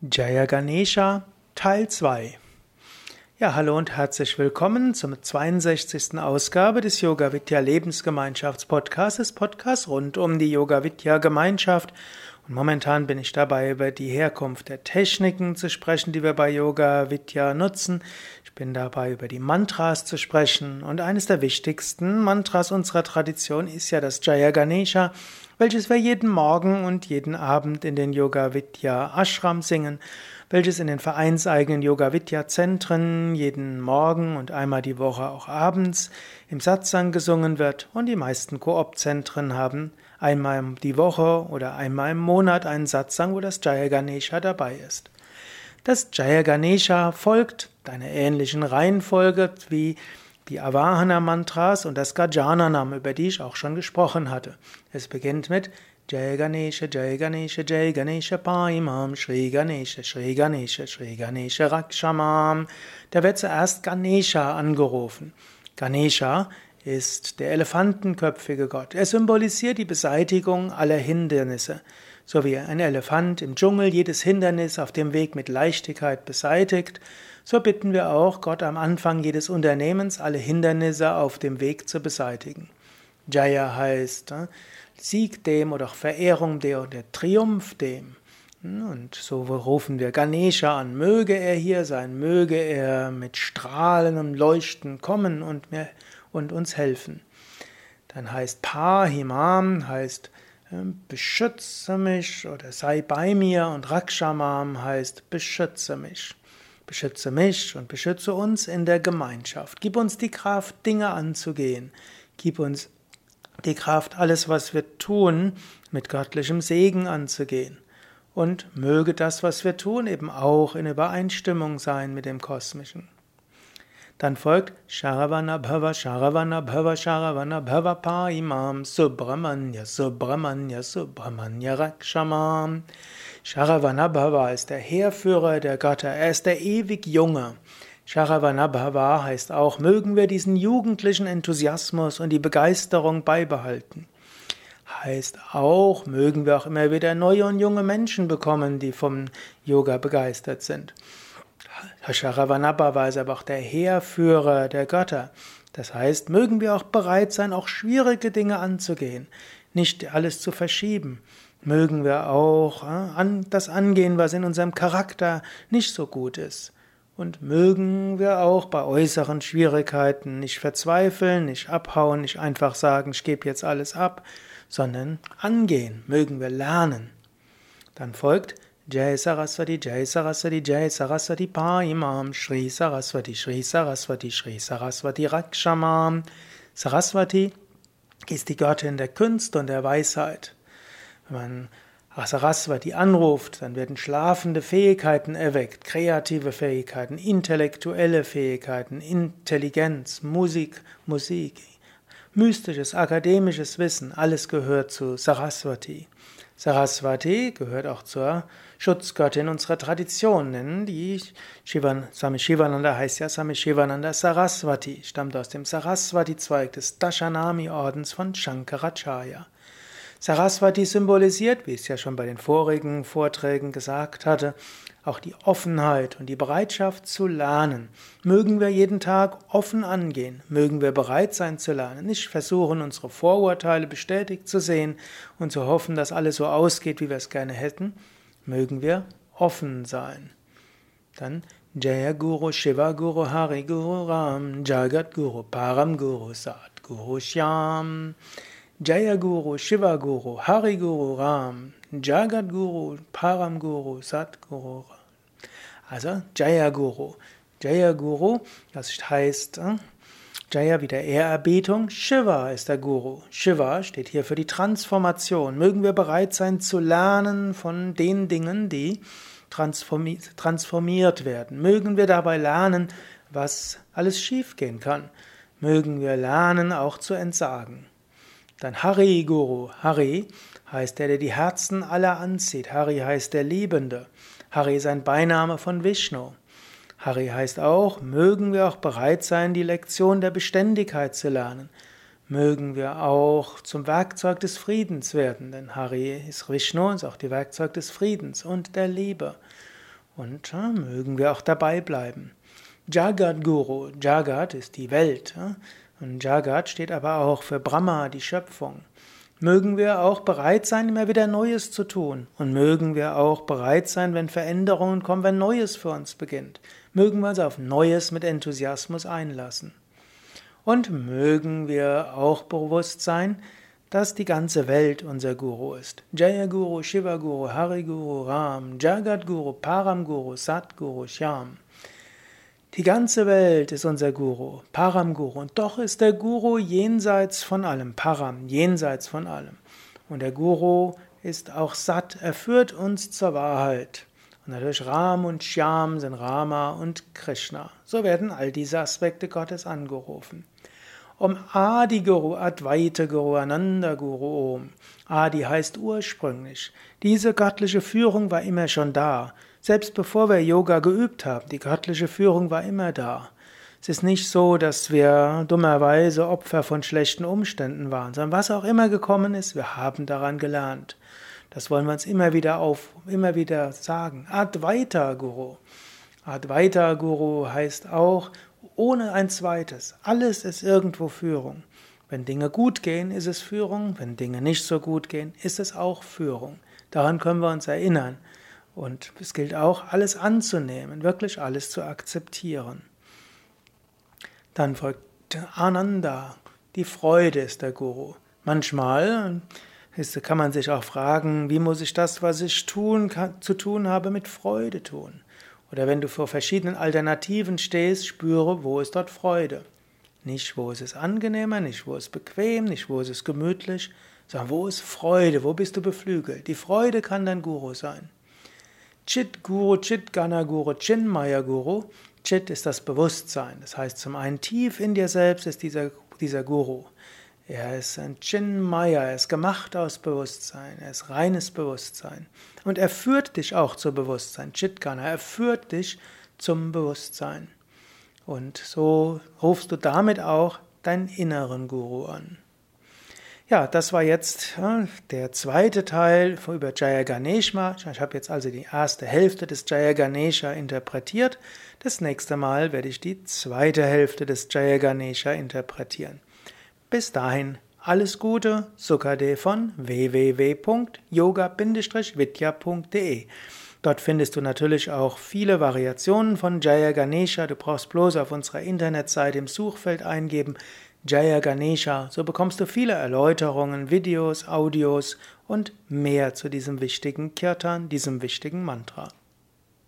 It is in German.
Jaya Ganesha Teil 2 Ja, hallo und herzlich willkommen zur 62. Ausgabe des Yoga Vidya Lebensgemeinschafts Podcasts, Podcast rund um die Yoga Vidya Gemeinschaft. Und momentan bin ich dabei, über die Herkunft der Techniken zu sprechen, die wir bei Yoga Vidya nutzen. Ich bin dabei, über die Mantras zu sprechen. Und eines der wichtigsten Mantras unserer Tradition ist ja das Jaya Ganesha welches wir jeden Morgen und jeden Abend in den Yoga Vidya Ashram singen, welches in den vereinseigenen Yoga Vidya Zentren jeden Morgen und einmal die Woche auch abends im Satsang gesungen wird und die meisten Koop-Zentren haben einmal die Woche oder einmal im Monat einen Satsang, wo das Jaya Ganesha dabei ist. Das Jaya Ganesha folgt einer ähnlichen Reihenfolge wie die Avahana-Mantras und das Gajananam, über die ich auch schon gesprochen hatte. Es beginnt mit Jai Ganesha, Jai Ganesha, Jai Ganesha Paimam, Shri Ganesha, Shri Ganesha, Shri Ganesha Rakshamam. Da wird zuerst Ganesha angerufen. Ganesha ist der elefantenköpfige Gott. Er symbolisiert die Beseitigung aller Hindernisse. So wie ein Elefant im Dschungel jedes Hindernis auf dem Weg mit Leichtigkeit beseitigt, so bitten wir auch Gott am Anfang jedes Unternehmens alle Hindernisse auf dem Weg zu beseitigen. Jaya heißt äh, Sieg dem oder Verehrung der oder Triumph dem. Und so rufen wir Ganesha an, möge er hier sein, möge er mit Strahlen und Leuchten kommen und, mir, und uns helfen. Dann heißt Pahimam, heißt äh, beschütze mich oder sei bei mir und Rakshamam heißt beschütze mich. Beschütze mich und beschütze uns in der Gemeinschaft. Gib uns die Kraft, Dinge anzugehen. Gib uns die Kraft, alles, was wir tun, mit göttlichem Segen anzugehen. Und möge das, was wir tun, eben auch in Übereinstimmung sein mit dem Kosmischen. Dann folgt Sharavana Bhava, Sharavana Bhava, Sharavana Bhava Paimam, Subramanya, Subramanya, Subramanya Rakshamam. Sharavanabhava ist der Heerführer der Götter, er ist der ewig Junge. Sharavanabhava heißt auch, mögen wir diesen jugendlichen Enthusiasmus und die Begeisterung beibehalten. Heißt auch, mögen wir auch immer wieder neue und junge Menschen bekommen, die vom Yoga begeistert sind. Sharavanabhava ist aber auch der Heerführer der Götter. Das heißt, mögen wir auch bereit sein, auch schwierige Dinge anzugehen, nicht alles zu verschieben. Mögen wir auch äh, das angehen, was in unserem Charakter nicht so gut ist. Und mögen wir auch bei äußeren Schwierigkeiten nicht verzweifeln, nicht abhauen, nicht einfach sagen, ich gebe jetzt alles ab, sondern angehen, mögen wir lernen. Dann folgt Jai Saraswati, Jai Saraswati, Jai Saraswati Paimam, Shri Saraswati, Shri Saraswati, Shri Saraswati Rakshamam. Saraswati ist die Göttin der Künste und der Weisheit. Wenn man Saraswati anruft, dann werden schlafende Fähigkeiten erweckt, kreative Fähigkeiten, intellektuelle Fähigkeiten, Intelligenz, Musik, Musik, mystisches, akademisches Wissen, alles gehört zu Saraswati. Saraswati gehört auch zur Schutzgöttin unserer Tradition, denn die Shivan, Swami Shivananda heißt ja Swami Shivananda Saraswati, stammt aus dem Saraswati-Zweig des Dashanami-Ordens von Shankaracharya. Saraswati symbolisiert, wie ich es ja schon bei den vorigen Vorträgen gesagt hatte, auch die Offenheit und die Bereitschaft zu lernen. Mögen wir jeden Tag offen angehen, mögen wir bereit sein zu lernen, nicht versuchen, unsere Vorurteile bestätigt zu sehen und zu hoffen, dass alles so ausgeht, wie wir es gerne hätten, mögen wir offen sein. Dann Jaya Guru, Shiva Guru, Hari Guru, Ram, Jagat Guru, Param Guru, Sat Guru, Shyam. Jaya Guru, Shiva Guru, Hari Guru, Ram, Jagat Guru, Param Guru, Sat Guru. Also Jaya Guru. Jaya Guru, das heißt äh, Jaya wie der Ehrerbietung, Shiva ist der Guru. Shiva steht hier für die Transformation. Mögen wir bereit sein zu lernen von den Dingen, die transformiert werden. Mögen wir dabei lernen, was alles schiefgehen kann. Mögen wir lernen, auch zu entsagen. Dann Hari Guru. Hari heißt der, der die Herzen aller anzieht. Hari heißt der Liebende. Hari ist ein Beiname von Vishnu. Hari heißt auch, mögen wir auch bereit sein, die Lektion der Beständigkeit zu lernen. Mögen wir auch zum Werkzeug des Friedens werden, denn Hari ist Vishnu, ist auch die Werkzeug des Friedens und der Liebe. Und äh, mögen wir auch dabei bleiben. Jagat Guru, Jagat ist die Welt. Äh? Und Jagat steht aber auch für Brahma, die Schöpfung. Mögen wir auch bereit sein, immer wieder Neues zu tun. Und mögen wir auch bereit sein, wenn Veränderungen kommen, wenn Neues für uns beginnt. Mögen wir uns auf Neues mit Enthusiasmus einlassen. Und mögen wir auch bewusst sein, dass die ganze Welt unser Guru ist. Jaya Guru, Shiva Guru, Hari Guru, Ram, Jagat Guru, Param Guru, Sat Guru, Shyam. Die ganze Welt ist unser Guru, Param Guru. Und doch ist der Guru jenseits von allem, Param, jenseits von allem. Und der Guru ist auch satt, er führt uns zur Wahrheit. Und natürlich Ram und Shyam sind Rama und Krishna. So werden all diese Aspekte Gottes angerufen. Om Adi Guru, Advaita Guru, Ananda Guru Om. Adi heißt ursprünglich. Diese göttliche Führung war immer schon da. Selbst bevor wir Yoga geübt haben, die göttliche Führung war immer da. Es ist nicht so, dass wir dummerweise Opfer von schlechten Umständen waren, sondern was auch immer gekommen ist, wir haben daran gelernt. Das wollen wir uns immer wieder auf, immer wieder sagen. Advaita Guru. Advaita Guru heißt auch ohne ein zweites. Alles ist irgendwo Führung. Wenn Dinge gut gehen, ist es Führung. Wenn Dinge nicht so gut gehen, ist es auch Führung. Daran können wir uns erinnern. Und es gilt auch, alles anzunehmen, wirklich alles zu akzeptieren. Dann folgt Ananda, die Freude ist der Guru. Manchmal kann man sich auch fragen, wie muss ich das, was ich tun, zu tun habe, mit Freude tun? Oder wenn du vor verschiedenen Alternativen stehst, spüre, wo ist dort Freude. Nicht, wo ist es angenehmer, nicht, wo ist es bequem, nicht, wo ist es gemütlich, sondern wo ist Freude, wo bist du beflügelt. Die Freude kann dein Guru sein. Chit Guru, Chit Gana Guru, Chinmaya Guru. Chit ist das Bewusstsein. Das heißt, zum einen tief in dir selbst ist dieser, dieser Guru. Er ist ein Chinmaya, er ist gemacht aus Bewusstsein, er ist reines Bewusstsein. Und er führt dich auch zu Bewusstsein, Chitgana, er führt dich zum Bewusstsein. Und so rufst du damit auch deinen inneren Guru an. Ja, das war jetzt ja, der zweite Teil über Jaya Ganesha. Ich habe jetzt also die erste Hälfte des Jaya Ganesha interpretiert. Das nächste Mal werde ich die zweite Hälfte des Jaya Ganesha interpretieren. Bis dahin alles Gute, Sukade von www.yoga-vidya.de. Dort findest du natürlich auch viele Variationen von Jaya Ganesha. Du brauchst bloß auf unserer Internetseite im Suchfeld eingeben Jaya Ganesha, so bekommst du viele Erläuterungen, Videos, Audios und mehr zu diesem wichtigen Kirtan, diesem wichtigen Mantra.